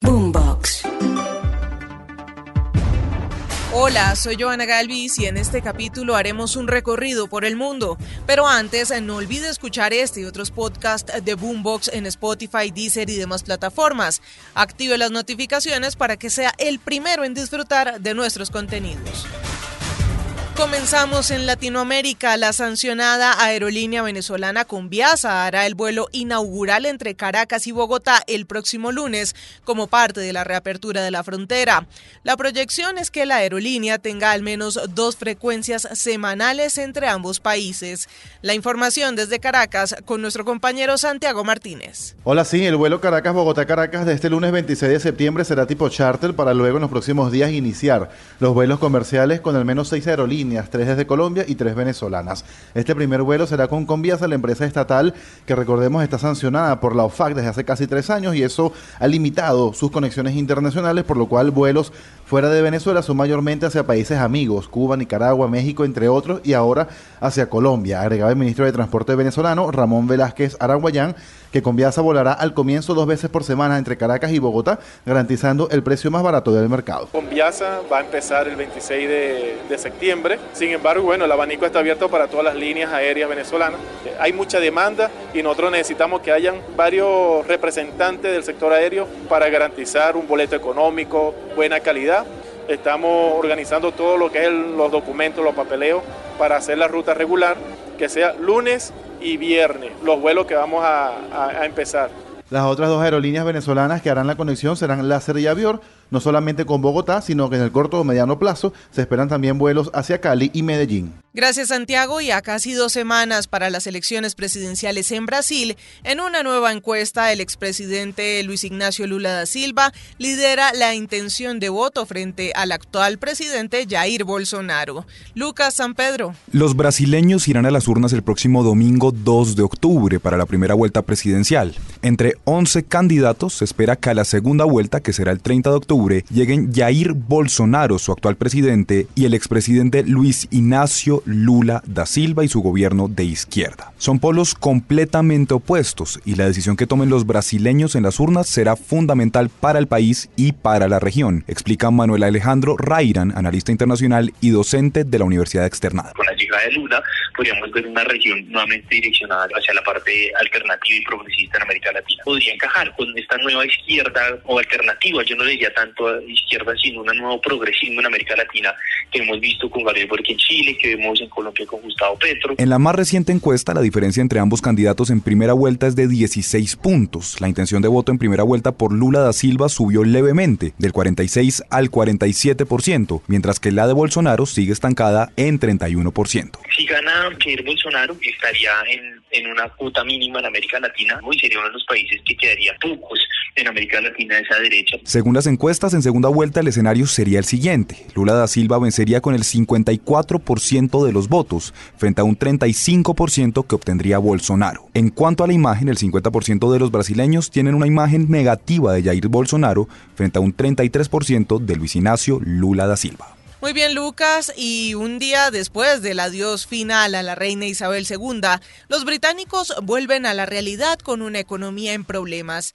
Boombox. Hola, soy Joana Galvis y en este capítulo haremos un recorrido por el mundo. Pero antes, no olvide escuchar este y otros podcasts de Boombox en Spotify, Deezer y demás plataformas. Active las notificaciones para que sea el primero en disfrutar de nuestros contenidos. Comenzamos en Latinoamérica. La sancionada aerolínea venezolana Conviasa hará el vuelo inaugural entre Caracas y Bogotá el próximo lunes como parte de la reapertura de la frontera. La proyección es que la aerolínea tenga al menos dos frecuencias semanales entre ambos países. La información desde Caracas con nuestro compañero Santiago Martínez. Hola, sí, el vuelo Caracas-Bogotá-Caracas de este lunes 26 de septiembre será tipo charter para luego en los próximos días iniciar los vuelos comerciales con al menos seis aerolíneas tres desde Colombia y tres venezolanas. Este primer vuelo será con Conviasa, la empresa estatal que recordemos está sancionada por la OFAC desde hace casi tres años y eso ha limitado sus conexiones internacionales, por lo cual vuelos fuera de Venezuela son mayormente hacia países amigos, Cuba, Nicaragua, México, entre otros, y ahora hacia Colombia, agregaba el ministro de Transporte venezolano, Ramón Velázquez Araguayán, que Conviasa volará al comienzo dos veces por semana entre Caracas y Bogotá, garantizando el precio más barato del mercado. Conviasa va a empezar el 26 de, de septiembre, sin embargo, bueno, el abanico está abierto para todas las líneas aéreas venezolanas. Hay mucha demanda y nosotros necesitamos que hayan varios representantes del sector aéreo para garantizar un boleto económico, buena calidad. Estamos organizando todo lo que es los documentos, los papeleos para hacer la ruta regular, que sea lunes y viernes, los vuelos que vamos a, a, empezar. Las otras dos aerolíneas venezolanas que harán la conexión serán Láser y Avior, no solamente con Bogotá, sino que en el corto o mediano plazo se esperan también vuelos hacia Cali y Medellín. Gracias Santiago y a casi dos semanas para las elecciones presidenciales en Brasil, en una nueva encuesta el expresidente Luis Ignacio Lula da Silva lidera la intención de voto frente al actual presidente Jair Bolsonaro. Lucas San Pedro. Los brasileños irán a las urnas el próximo domingo 2 de octubre para la primera vuelta presidencial. Entre 11 candidatos se espera que a la segunda vuelta, que será el 30 de octubre, lleguen Jair Bolsonaro, su actual presidente, y el expresidente Luis Ignacio Lula da Silva y su gobierno de izquierda. Son polos completamente opuestos y la decisión que tomen los brasileños en las urnas será fundamental para el país y para la región, explica Manuel Alejandro Rairan, analista internacional y docente de la Universidad Externada. Con la llegada de Lula podríamos ver una región nuevamente direccionada hacia la parte alternativa y progresista en América Latina. Podría encajar con esta nueva izquierda o alternativa, yo no le diría tanto a izquierda, sino un nuevo progresismo en América Latina que hemos visto con Gabriel Boric en Chile, que vemos en Colombia con Gustavo Petro. En la más reciente encuesta, la diferencia entre ambos candidatos en primera vuelta es de 16 puntos. La intención de voto en primera vuelta por Lula da Silva subió levemente, del 46 al 47%, mientras que la de Bolsonaro sigue estancada en 31%. Si gana Jair Bolsonaro, estaría en, en una cuota mínima en América Latina y sería uno de los países que quedaría pocos en América Latina de esa derecha. Según las encuestas, en segunda vuelta el escenario sería el siguiente. Lula da Silva vencería con el 54% de los votos, frente a un 35% que obtendría Bolsonaro. En cuanto a la imagen, el 50% de los brasileños tienen una imagen negativa de Jair Bolsonaro, frente a un 33% de Luis Ignacio Lula da Silva. Muy bien, Lucas, y un día después del adiós final a la reina Isabel II, los británicos vuelven a la realidad con una economía en problemas.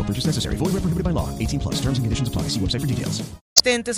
No purchase necessary. Void where prohibited by law. 18 plus. Terms and conditions apply. See website for details.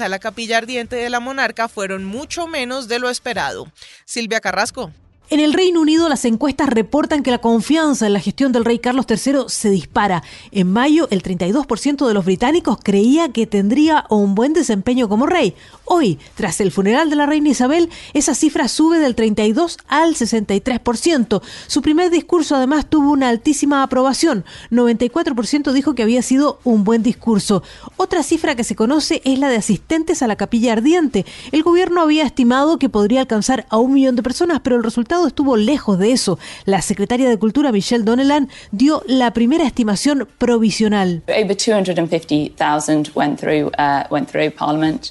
a la capilla ardiente de la monarca fueron mucho menos de lo esperado. Silvia Carrasco. En el Reino Unido las encuestas reportan que la confianza en la gestión del rey Carlos III se dispara. En mayo el 32% de los británicos creía que tendría un buen desempeño como rey. Hoy, tras el funeral de la reina Isabel, esa cifra sube del 32 al 63%. Su primer discurso además tuvo una altísima aprobación. 94% dijo que había sido un buen discurso. Otra cifra que se conoce es la de asistentes a la capilla ardiente. El gobierno había estimado que podría alcanzar a un millón de personas, pero el resultado estuvo lejos de eso. La secretaria de Cultura, Michelle Donnellan, dio la primera estimación provisional. Over 250,000 went through, uh, went through Parliament.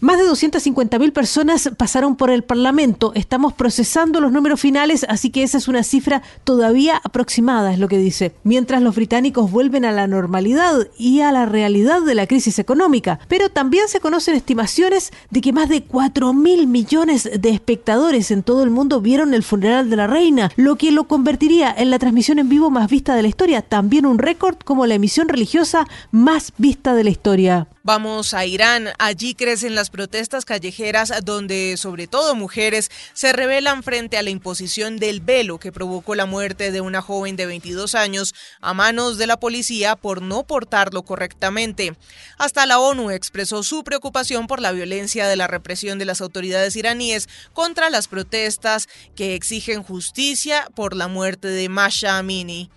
Más de 250.000 personas pasaron por el Parlamento. Estamos procesando los números finales, así que esa es una cifra todavía aproximada, es lo que dice. Mientras los británicos vuelven a la normalidad y a la realidad de la crisis económica. Pero también se conocen estimaciones de que más de 4.000 millones de espectadores en todo el mundo vieron el funeral de la reina, lo que lo convertiría en la transmisión en vivo más vista de la historia. También un récord como la emisión religiosa más vista de la historia. Vamos a Irán. Allí crecen las protestas callejeras donde sobre todo mujeres se rebelan frente a la imposición del velo que provocó la muerte de una joven de 22 años a manos de la policía por no portarlo correctamente. Hasta la ONU expresó su preocupación por la violencia de la represión de las autoridades iraníes contra las protestas que exigen justicia por la muerte de Masha Amini.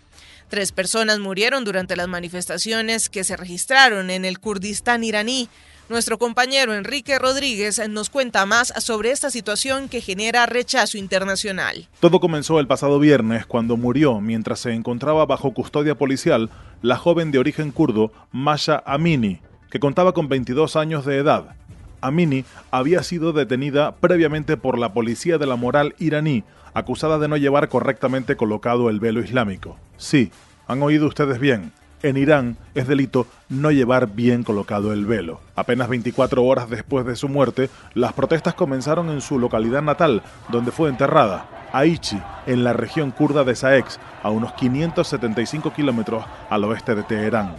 Tres personas murieron durante las manifestaciones que se registraron en el Kurdistán iraní. Nuestro compañero Enrique Rodríguez nos cuenta más sobre esta situación que genera rechazo internacional. Todo comenzó el pasado viernes cuando murió mientras se encontraba bajo custodia policial la joven de origen kurdo Masha Amini, que contaba con 22 años de edad. Amini había sido detenida previamente por la policía de la moral iraní, acusada de no llevar correctamente colocado el velo islámico. Sí, han oído ustedes bien. En Irán es delito no llevar bien colocado el velo. Apenas 24 horas después de su muerte, las protestas comenzaron en su localidad natal, donde fue enterrada, Aichi, en la región kurda de Saex, a unos 575 kilómetros al oeste de Teherán.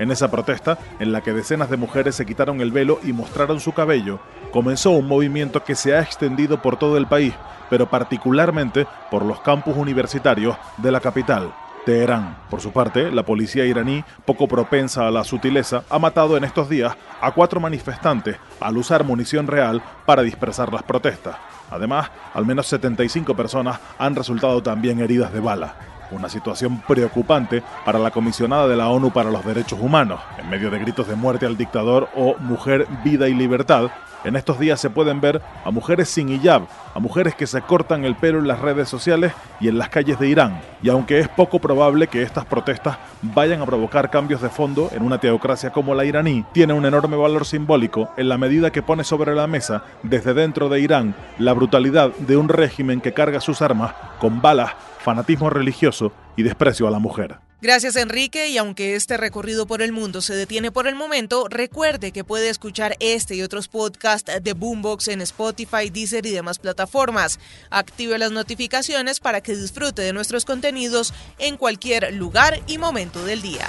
En esa protesta, en la que decenas de mujeres se quitaron el velo y mostraron su cabello, comenzó un movimiento que se ha extendido por todo el país, pero particularmente por los campus universitarios de la capital, Teherán. Por su parte, la policía iraní, poco propensa a la sutileza, ha matado en estos días a cuatro manifestantes al usar munición real para dispersar las protestas. Además, al menos 75 personas han resultado también heridas de bala una situación preocupante para la comisionada de la ONU para los Derechos Humanos. En medio de gritos de muerte al dictador o mujer, vida y libertad, en estos días se pueden ver a mujeres sin hijab, a mujeres que se cortan el pelo en las redes sociales y en las calles de Irán. Y aunque es poco probable que estas protestas vayan a provocar cambios de fondo en una teocracia como la iraní, tiene un enorme valor simbólico en la medida que pone sobre la mesa, desde dentro de Irán, la brutalidad de un régimen que carga sus armas con balas, fanatismo religioso y desprecio a la mujer. Gracias Enrique y aunque este recorrido por el mundo se detiene por el momento, recuerde que puede escuchar este y otros podcasts de Boombox en Spotify, Deezer y demás plataformas. Active las notificaciones para que disfrute de nuestros contenidos en cualquier lugar y momento del día.